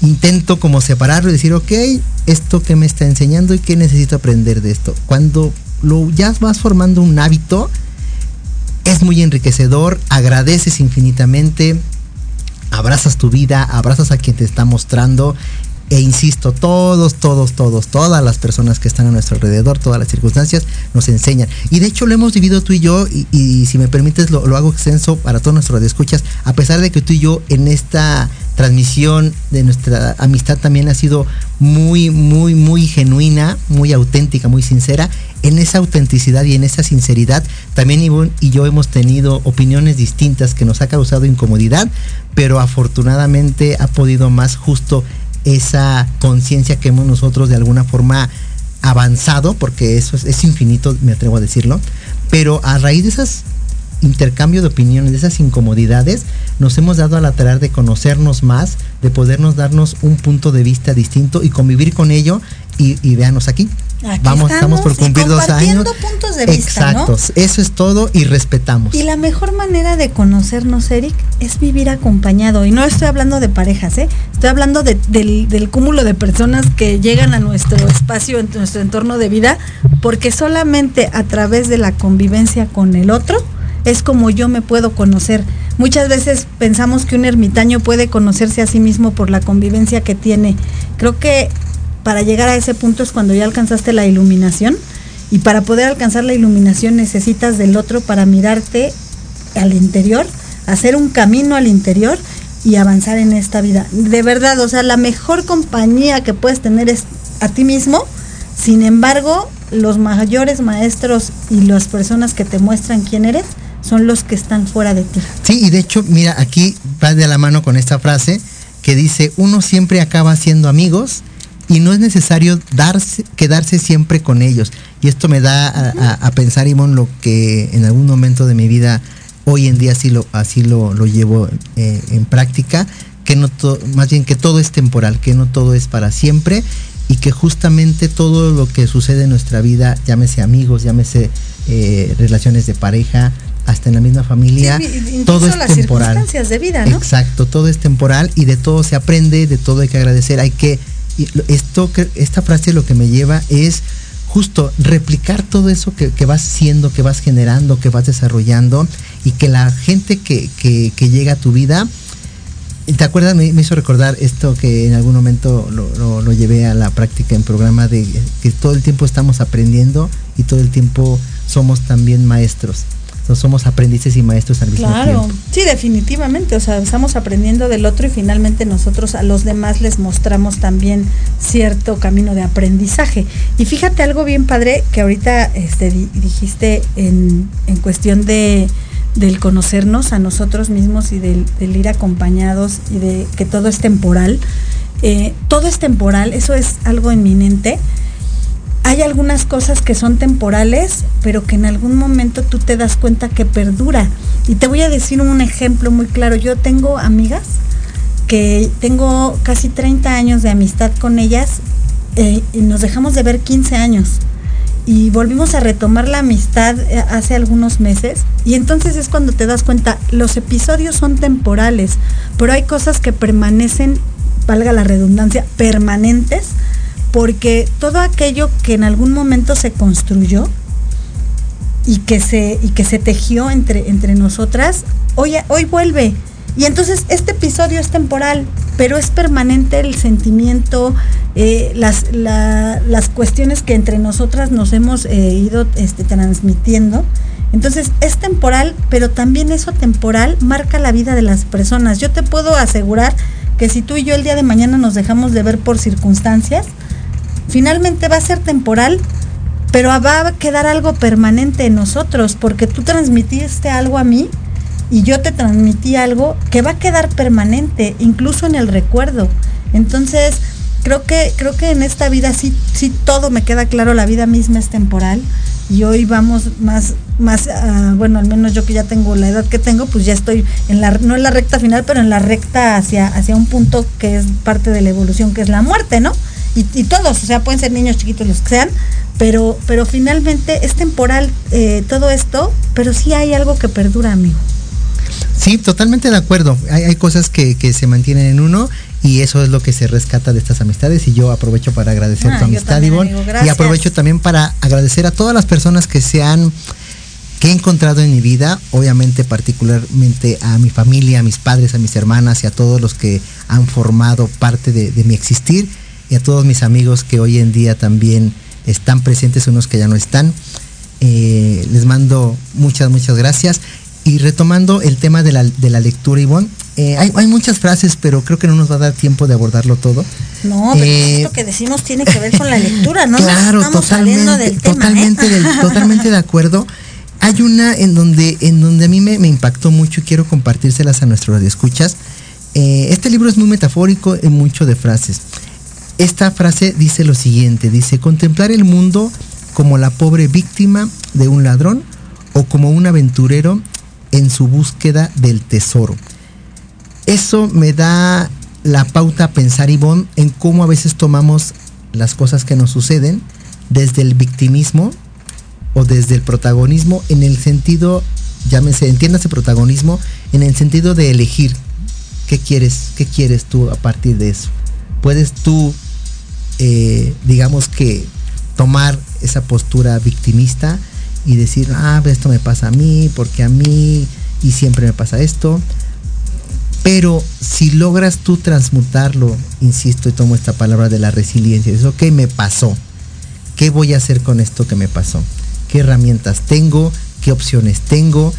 intento como separarlo y decir, ok, esto que me está enseñando y qué necesito aprender de esto. Cuando lo ya vas formando un hábito, es muy enriquecedor, agradeces infinitamente, abrazas tu vida, abrazas a quien te está mostrando E insisto, todos, todos, todos, todas las personas que están a nuestro alrededor, todas las circunstancias, nos enseñan. Y de hecho lo hemos vivido tú y yo, y, si me permites lo, hago extenso para todos nuestros escuchas, a pesar de que tú y yo en esta transmisión de nuestra amistad también ha sido muy, muy, muy genuina, muy auténtica, muy sincera. En esa autenticidad y en esa sinceridad, también Ivonne y yo hemos tenido opiniones distintas que nos ha causado incomodidad, pero afortunadamente ha podido más justo esa conciencia que hemos nosotros de alguna forma avanzado, porque eso es, infinito, me atrevo a decirlo, pero a raíz de esos intercambio de opiniones, de esas incomodidades, nos hemos dado a la tarea de conocernos más, de podernos darnos un punto de vista distinto y convivir con ello y, y véanos aquí. Vamos, estamos, por cumplir dos años. puntos de vista, Exacto, eso es todo y respetamos. Y la mejor manera de conocernos, Eric, es vivir acompañado. Y no estoy hablando de parejas, ¿eh? estoy hablando del, del cúmulo de personas que llegan a nuestro espacio, en nuestro entorno de vida, porque solamente a través de la convivencia con el otro es como yo me puedo conocer. Muchas veces pensamos que un ermitaño puede conocerse a sí mismo por la convivencia que tiene. Creo que para llegar a ese punto es cuando ya alcanzaste la iluminación y para poder alcanzar la iluminación necesitas del otro para mirarte al interior, hacer un camino al interior y avanzar en esta vida. De verdad, o sea, la mejor compañía que puedes tener es a ti mismo. Sin embargo, los mayores maestros y las personas que te muestran quién eres son los que están fuera de ti. Sí, y de hecho, mira, aquí va de la mano con esta frase que dice, uno siempre acaba siendo amigos y no es necesario darse, quedarse siempre con ellos. Y esto me da a, pensar, Ivonne, lo que en algún momento de mi vida, hoy en día así lo, así lo, llevo eh, en práctica, que no más bien que todo es temporal, que no todo es para siempre y que justamente todo lo que sucede en nuestra vida, llámese amigos, llámese eh, relaciones de pareja, hasta en la misma familia, todo es las temporal. Circunstancias de vida, ¿no? Exacto, todo es temporal y de todo se aprende, de todo hay que agradecer, hay que esto, esta frase lo que me lleva es justo replicar todo eso que, vas siendo, que vas generando, que vas desarrollando y que la gente que, llega a tu vida, ¿te acuerdas? Me, hizo recordar esto que en algún momento lo, lo, llevé a la práctica en programa de que todo el tiempo estamos aprendiendo y todo el tiempo somos también maestros somos aprendices y maestros al mismo claro. tiempo. Sí, definitivamente, o sea, estamos aprendiendo del otro y finalmente nosotros a los demás les mostramos también cierto camino de aprendizaje. Y fíjate algo bien padre que ahorita este, dijiste en, cuestión de del conocernos a nosotros mismos y del, ir acompañados y de que todo es temporal. Eh, todo es temporal, eso es algo inminente hay algunas cosas que son temporales, pero que en algún momento tú te das cuenta que perdura. Y te voy a decir un ejemplo muy claro. Yo tengo amigas que tengo casi 30 años de amistad con ellas eh, y nos dejamos de ver 15 años. Y volvimos a retomar la amistad eh, hace algunos meses. Y entonces es cuando te das cuenta, los episodios son temporales, pero hay cosas que permanecen, valga la redundancia, permanentes porque todo aquello que en algún momento se construyó y que se, y que se tejió entre, entre nosotras, hoy, hoy vuelve. Y entonces este episodio es temporal, pero es permanente el sentimiento, eh, las, las cuestiones que entre nosotras nos hemos eh, ido este, transmitiendo. Entonces es temporal, pero también eso temporal marca la vida de las personas. Yo te puedo asegurar que si tú y yo el día de mañana nos dejamos de ver por circunstancias, finalmente va a ser temporal, pero va a quedar algo permanente en nosotros, porque tú transmitiste algo a mí y yo te transmití algo que va a quedar permanente, incluso en el recuerdo. Entonces, creo que, creo que en esta vida sí, sí todo me queda claro, la vida misma es temporal y hoy vamos más, más ah, bueno, al menos yo que ya tengo la edad que tengo, pues ya estoy en la, no en la recta final, pero en la recta hacia, hacia un punto que es parte de la evolución, que es la muerte, ¿no? Y, todos, o sea, pueden ser niños chiquitos los que sean, pero, pero finalmente es temporal eh, todo esto, pero sí hay algo que perdura, amigo. Sí, totalmente de acuerdo. Hay, cosas que, se mantienen en uno y eso es lo que se rescata de estas amistades y yo aprovecho para agradecer tu amistad, Ivonne, y aprovecho también para agradecer a todas las personas que se han que he encontrado en mi vida, obviamente particularmente a mi familia, a mis padres, a mis hermanas y a todos los que han formado parte de, mi existir y a todos mis amigos que hoy en día también están presentes, unos que ya no están. Eh, les mando muchas, muchas gracias. Y retomando el tema de la, de la lectura, Ivonne, eh, hay, hay, muchas frases, pero creo que no nos va a dar tiempo de abordarlo todo. No, pero eh, esto que decimos tiene que ver con la lectura, ¿no? Claro, totalmente, del totalmente, totalmente de acuerdo. Hay una en donde, en donde a mí me, impactó mucho y quiero compartírselas a nuestros radioescuchas. Eh, este libro es muy metafórico en mucho de frases. Esta frase dice lo siguiente, dice, contemplar el mundo como la pobre víctima de un ladrón o como un aventurero en su búsqueda del tesoro. Eso me da la pauta a pensar, Ivonne, en cómo a veces tomamos las cosas que nos suceden desde el victimismo o desde el protagonismo en el sentido, llámese, entiéndase protagonismo, en el sentido de elegir qué quieres, qué quieres tú a partir de eso. Puedes tú, eh, digamos que, tomar esa postura victimista y decir, ah, esto me pasa a mí, porque a mí y siempre me pasa esto. Pero si logras tú transmutarlo, insisto y tomo esta palabra de la resiliencia, dices, ok, me pasó. ¿Qué voy a hacer con esto que me pasó? qué herramientas tengo, qué opciones tengo,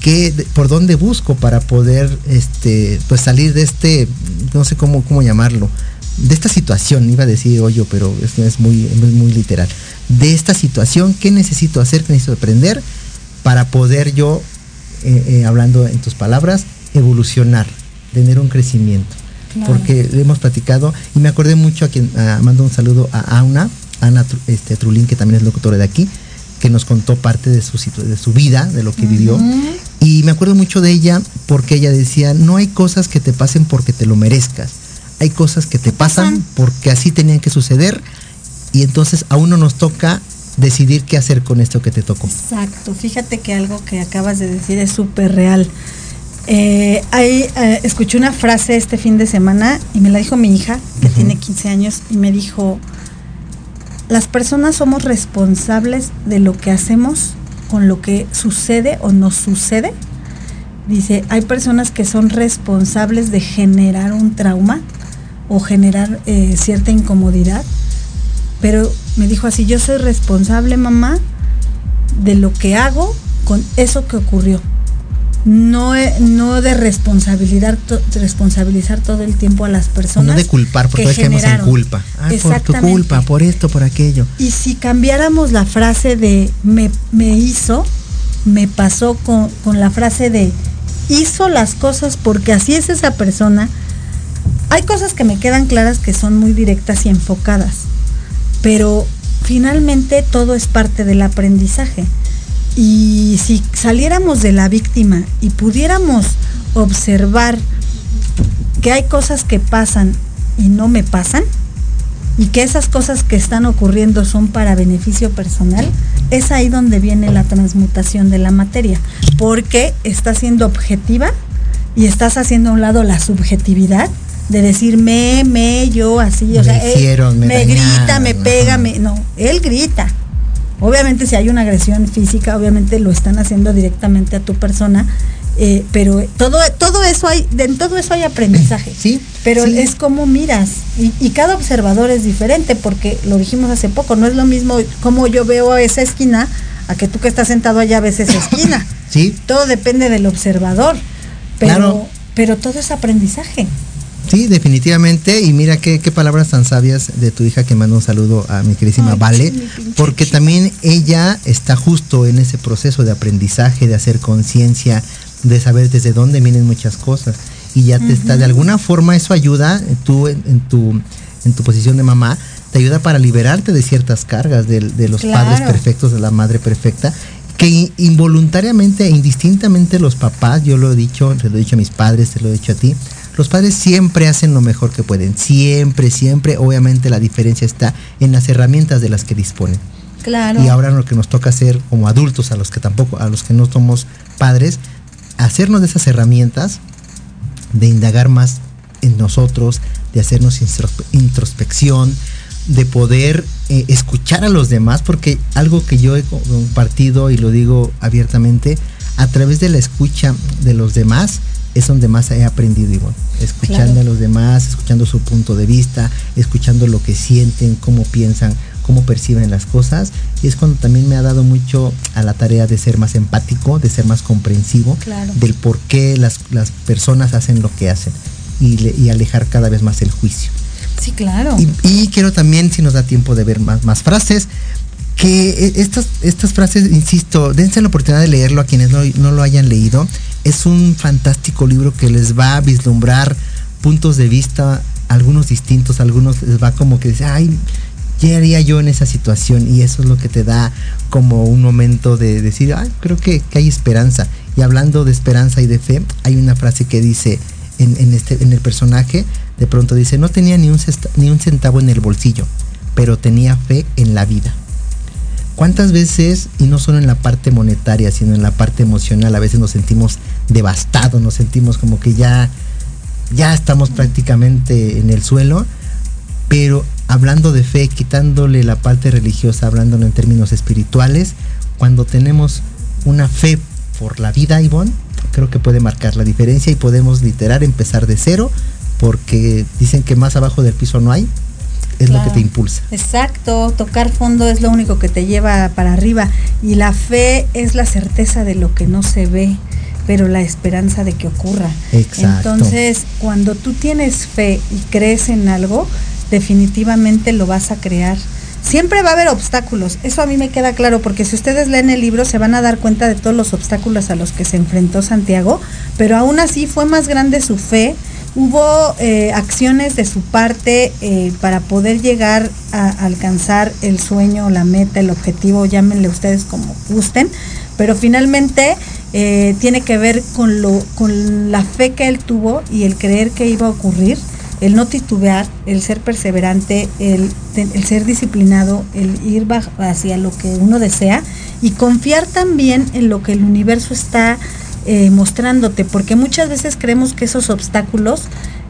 qué, por dónde busco para poder este, pues salir de este, no sé cómo, cómo llamarlo, de esta situación, iba a decir hoyo, pero esto es muy, muy literal, de esta situación, qué necesito hacer, qué necesito aprender para poder yo, eh, eh, hablando en tus palabras, evolucionar, tener un crecimiento. Porque hemos platicado y me acordé mucho a quien mando un saludo a Ana, Ana este, Trulín, que también es locutora de aquí, que nos contó parte de su, de su vida, de lo que vivió. Y me acuerdo mucho de ella porque ella decía, no hay cosas que te pasen porque te lo merezcas. Hay cosas que te pasan porque así tenían que suceder y entonces a uno nos toca decidir qué hacer con esto que te tocó. Exacto, fíjate que algo que acabas de decir es súper real. Eh, eh, escuché una frase este fin de semana y me la dijo mi hija, que tiene 15 años, y me dijo, las personas somos responsables de lo que hacemos con lo que sucede o no sucede. Dice, hay personas que son responsables de generar un trauma o generar eh, cierta incomodidad, pero me dijo así, yo soy responsable, mamá, de lo que hago con eso que ocurrió no, no de responsabilidad, responsabilizar todo el tiempo a las personas. No de culpar, porque que en culpa. Ah, por tu culpa, por esto, por aquello. Y si cambiáramos la frase de me, me hizo, me pasó con, con la frase de hizo las cosas porque así es esa persona, hay cosas que me quedan claras que son muy directas y enfocadas, pero finalmente todo es parte del aprendizaje. Y si saliéramos de la víctima y pudiéramos observar que hay cosas que pasan y no me pasan, y que esas cosas que están ocurriendo son para beneficio personal, es ahí donde viene la transmutación de la materia, porque está siendo objetiva y estás haciendo a un lado la subjetividad de decir me, me, yo, así, o sea, me, grita, me pega, me, no, él grita, Obviamente si hay una agresión física, obviamente lo están haciendo directamente a tu persona, eh, pero todo, todo eso hay, en todo eso hay aprendizaje. Sí. Pero es como miras, y, cada observador es diferente, porque lo dijimos hace poco, no es lo mismo como yo veo esa esquina a que tú que estás sentado allá ves esa esquina. *laughs* sí. Todo depende del observador. Pero, pero todo es aprendizaje. Sí, definitivamente. Y mira qué, palabras tan sabias de tu hija que manda un saludo a mi queridísima Vale, porque también ella está justo en ese proceso de aprendizaje, de hacer conciencia, de saber desde dónde vienen muchas cosas. Y ya te está, de alguna forma eso ayuda, tú en, tu, en tu posición de mamá, te ayuda para liberarte de ciertas cargas, de, los padres perfectos, de la madre perfecta, que involuntariamente e indistintamente los papás, yo lo he dicho, te lo he dicho a mis padres, te lo he dicho a ti, los padres siempre hacen lo mejor que pueden, siempre, siempre. Obviamente la diferencia está en las herramientas de las que disponen. Claro. Y ahora lo que nos toca hacer como adultos, a los que tampoco, a los que no somos padres, hacernos de esas herramientas, de indagar más en nosotros, de hacernos introspección, de poder eh, escuchar a los demás, porque algo que yo he compartido y lo digo abiertamente, a través de la escucha de los demás es donde más he aprendido igual, escuchando a los demás, escuchando su punto de vista, escuchando lo que sienten, cómo piensan, cómo perciben las cosas, y es cuando también me ha dado mucho a la tarea de ser más empático, de ser más comprensivo del por qué las, las, personas hacen lo que hacen y, y alejar cada vez más el juicio. Sí, claro. Y, quiero también, si nos da tiempo de ver más, más frases, que e, estas, estas frases, insisto, dense la oportunidad de leerlo a quienes no, lo hayan leído. Es un fantástico libro que les va a vislumbrar puntos de vista, algunos distintos, algunos les va como que dice, ay, ¿qué haría yo en esa situación? Y eso es lo que te da como un momento de decir, ay, creo que, hay esperanza. Y hablando de esperanza y de fe, hay una frase que dice en, en, este, en el personaje, de pronto dice, no tenía ni un, ni un centavo en el bolsillo, pero tenía fe en la vida. ¿Cuántas veces, y no solo en la parte monetaria, sino en la parte emocional, a veces nos sentimos devastados, nos sentimos como que ya, ya estamos prácticamente en el suelo, pero hablando de fe, quitándole la parte religiosa, hablándolo en términos espirituales, cuando tenemos una fe por la vida, Ivonne, creo que puede marcar la diferencia y podemos literar empezar de cero, porque dicen que más abajo del piso no hay, es lo que te impulsa. Exacto, tocar fondo es lo único que te lleva para arriba y la fe es la certeza de lo que no se ve, pero la esperanza de que ocurra. Exacto. Entonces, cuando tú tienes fe y crees en algo, definitivamente lo vas a crear. Siempre va a haber obstáculos, eso a mí me queda claro, porque si ustedes leen el libro se van a dar cuenta de todos los obstáculos a los que se enfrentó Santiago, pero aún así fue más grande su fe, hubo eh, acciones de su parte eh, para poder llegar a alcanzar el sueño, la meta, el objetivo, llámenle ustedes como gusten, pero finalmente eh, tiene que ver con, lo, con la fe que él tuvo y el creer que iba a ocurrir, el no titubear, el ser perseverante, el, el ser disciplinado, el ir hacia lo que uno desea y confiar también en lo que el universo está eh, mostrándote, porque muchas veces creemos que esos obstáculos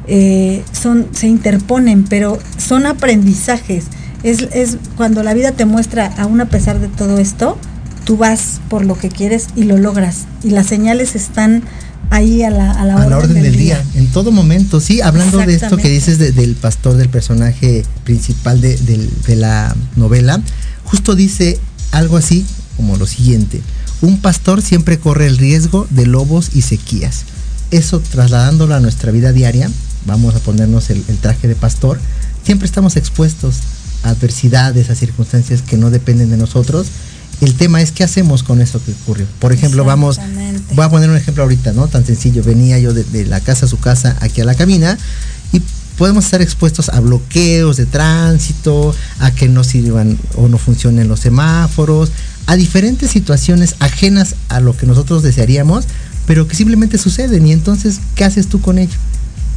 eh, son, se interponen, pero son aprendizajes. Es, es cuando la vida te muestra, aún a pesar de todo esto, tú vas por lo que quieres y lo logras. Y las señales están ahí a la, a la, orden, del, día. En todo momento, sí, hablando de esto que dices del pastor, del personaje principal de, de la novela, justo dice algo así como lo siguiente. Un pastor siempre corre el riesgo de lobos y sequías. Eso trasladándolo a nuestra vida diaria, vamos a ponernos el, traje de pastor, siempre estamos expuestos a adversidades, a circunstancias que no dependen de nosotros. El tema es qué hacemos con eso que ocurrió. Por ejemplo, vamos, voy a poner un ejemplo ahorita, ¿no? Tan sencillo, venía yo de, de la casa a su casa aquí a la cabina y podemos estar expuestos a bloqueos de tránsito, a que no sirvan o no funcionen los semáforos, a diferentes situaciones ajenas a lo que nosotros desearíamos, pero que simplemente suceden. Y entonces, ¿qué haces tú con ello?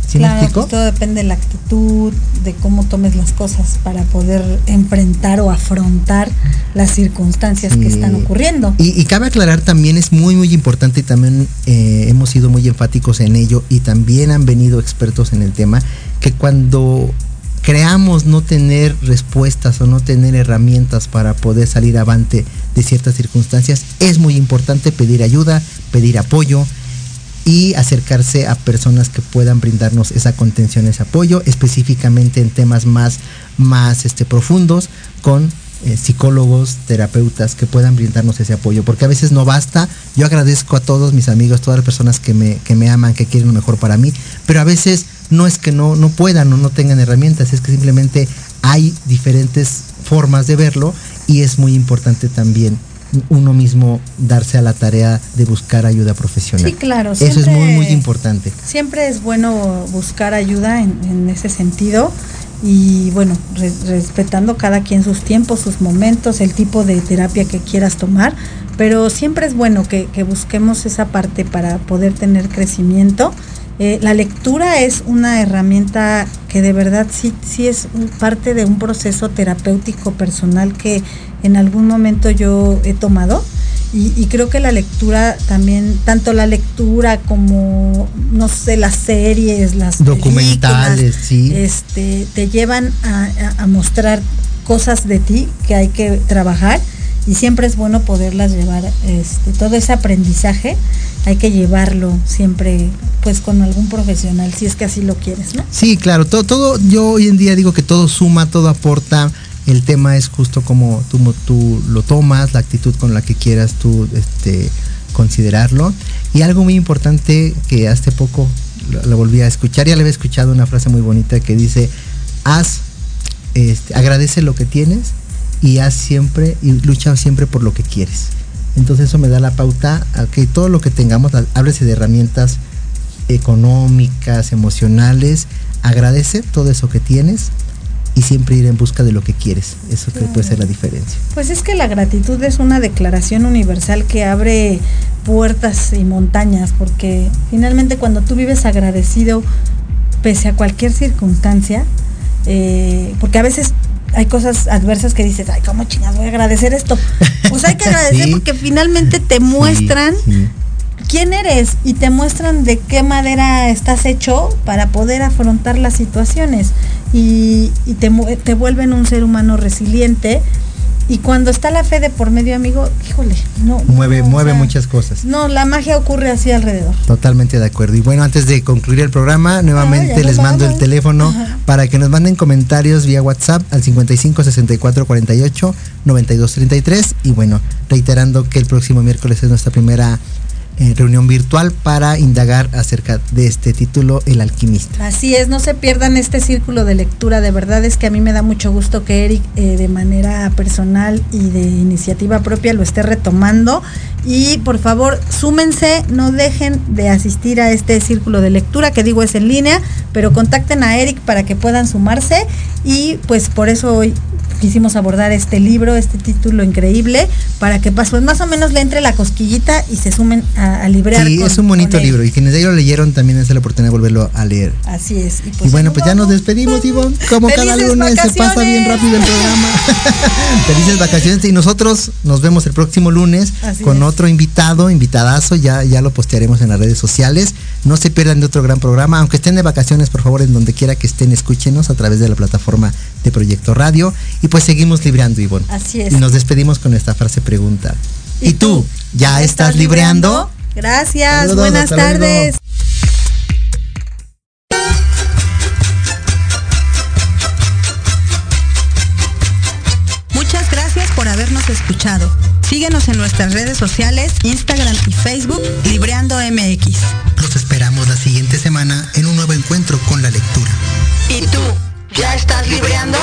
¿Sí claro, pues todo depende de la actitud, de cómo tomes las cosas para poder enfrentar o afrontar las circunstancias que están ocurriendo. Y, cabe aclarar también, es muy, muy importante y también eh, hemos sido muy enfáticos en ello y también han venido expertos en el tema, que cuando creamos no tener respuestas o no tener herramientas para poder salir avante de ciertas circunstancias, es muy importante pedir ayuda, pedir apoyo y acercarse a personas que puedan brindarnos esa contención, ese apoyo, específicamente en temas más, más este, profundos con eh, psicólogos, terapeutas que puedan brindarnos ese apoyo, porque a veces no basta. Yo agradezco a todos mis amigos, todas las personas que me, que me aman, que quieren lo mejor para mí, pero a veces no es que no, no puedan o no tengan herramientas, es que simplemente hay diferentes formas de verlo y es muy importante también uno mismo darse a la tarea de buscar ayuda profesional. Sí, claro. Eso es muy, muy importante. Siempre es bueno buscar ayuda en, ese sentido y bueno, respetando cada quien sus tiempos, sus momentos, el tipo de terapia que quieras tomar, pero siempre es bueno que, que busquemos esa parte para poder tener crecimiento. Eh, la lectura es una herramienta que de verdad sí, sí es parte de un proceso terapéutico personal que en algún momento yo he tomado Y, creo que la lectura también, tanto la lectura como, no sé, las series, las documentales, sí. este, te llevan a, mostrar cosas de ti que hay que trabajar y siempre es bueno poderlas llevar, este, todo ese aprendizaje hay que llevarlo siempre pues con algún profesional, si es que así lo quieres, ¿no? Sí, claro, todo, todo, yo hoy en día digo que todo suma, todo aporta, el tema es justo como tú, lo tomas, la actitud con la que quieras tú este, considerarlo. Y algo muy importante que hace poco lo, volví a escuchar, ya le había escuchado una frase muy bonita que dice, haz, este, agradece lo que tienes y haz siempre y lucha siempre por lo que quieres. Entonces eso me da la pauta a que todo lo que tengamos, háblese de herramientas económicas, emocionales, agradece todo eso que tienes y siempre ir en busca de lo que quieres. Eso puede ser la diferencia. Pues es que la gratitud es una declaración universal que abre puertas y montañas, porque finalmente cuando tú vives agradecido pese a cualquier circunstancia, eh, porque a veces hay cosas adversas que dices, ay, ¿cómo chingas voy a agradecer esto? Pues hay que *laughs* agradecer porque finalmente te muestran quién eres y te muestran de qué madera estás hecho para poder afrontar las situaciones y, te, te vuelven un ser humano resiliente y cuando está la fe de por medio, amigo, híjole, no. Mueve, mueve muchas cosas. No, la magia ocurre así alrededor. Totalmente de acuerdo. Y bueno, antes de concluir el programa, nuevamente ah, les mando el teléfono para que nos manden comentarios vía WhatsApp al 55 64 48 92 33. Y bueno, reiterando que el próximo miércoles es nuestra primera eh, reunión virtual para indagar acerca de este título, El alquimista. Así es, no se pierdan este círculo de lectura, de verdad es que a mí me da mucho gusto que Eric eh, de manera personal y de iniciativa propia lo esté retomando. Y por favor súmense, no dejen de asistir a este círculo de lectura que digo es en línea, pero contacten a Eric para que puedan sumarse. Y pues por eso hoy quisimos abordar este libro, este título increíble, para que pues, más o menos le entre la cosquillita y se sumen a, a librear. Sí, es un bonito libro y quienes ya lo leyeron también es la oportunidad de volverlo a leer. Así es. Y, pues, bueno, pues ya nos despedimos, Ivonne. Como cada lunes se pasa bien rápido el programa. *laughs* Felices vacaciones y nosotros nos vemos el próximo lunes con otro invitado, invitadazo, ya, ya lo postearemos en las redes sociales. No se pierdan de otro gran programa, aunque estén de vacaciones, por favor, en donde quiera que estén, escúchenos a través de la plataforma de Proyecto Radio. Y pues seguimos librando, Ivonne. Así es. Y nos despedimos con esta frase pregunta. ¿Y, tú? ¿Ya, estás, libreando? Gracias, buenas tardes. Muchas gracias por habernos escuchado. Síguenos en nuestras redes sociales, Instagram y Facebook, Libreando MX. Los esperamos la siguiente semana en un nuevo encuentro con la lectura. ¿Y tú? ¿Ya estás libreando?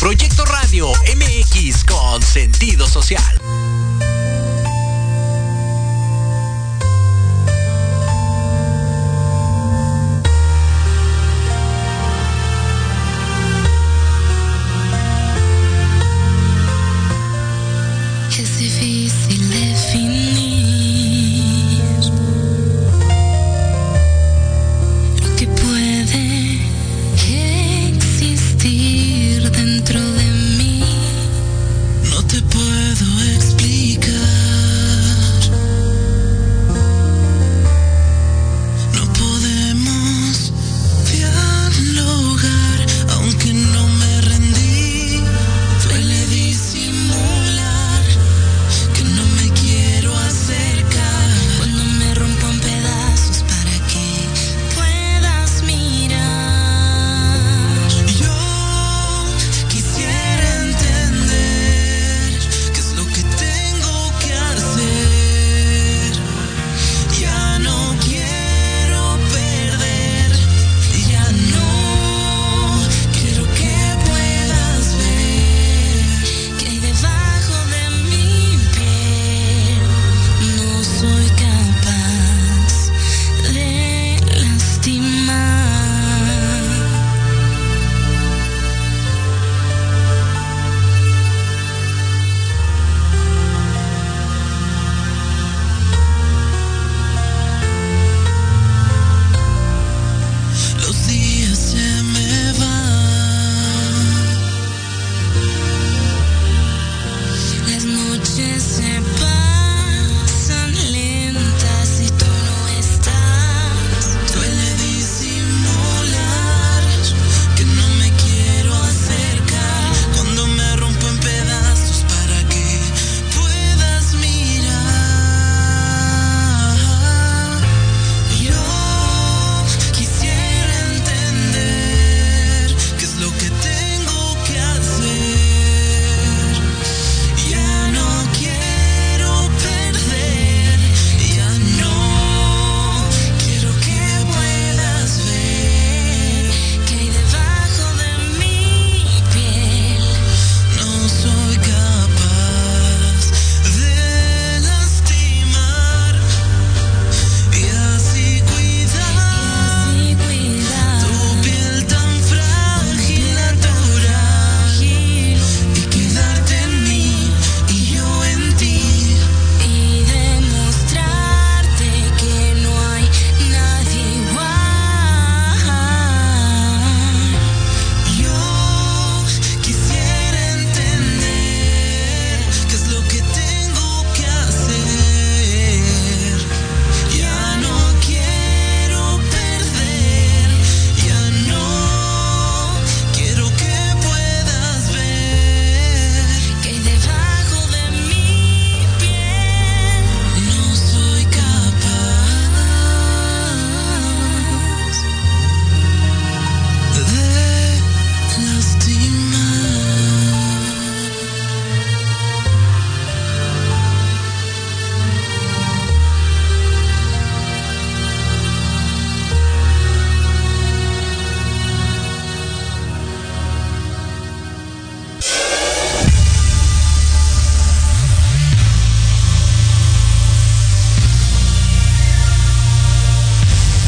Proyecto Radio MX con sentido social.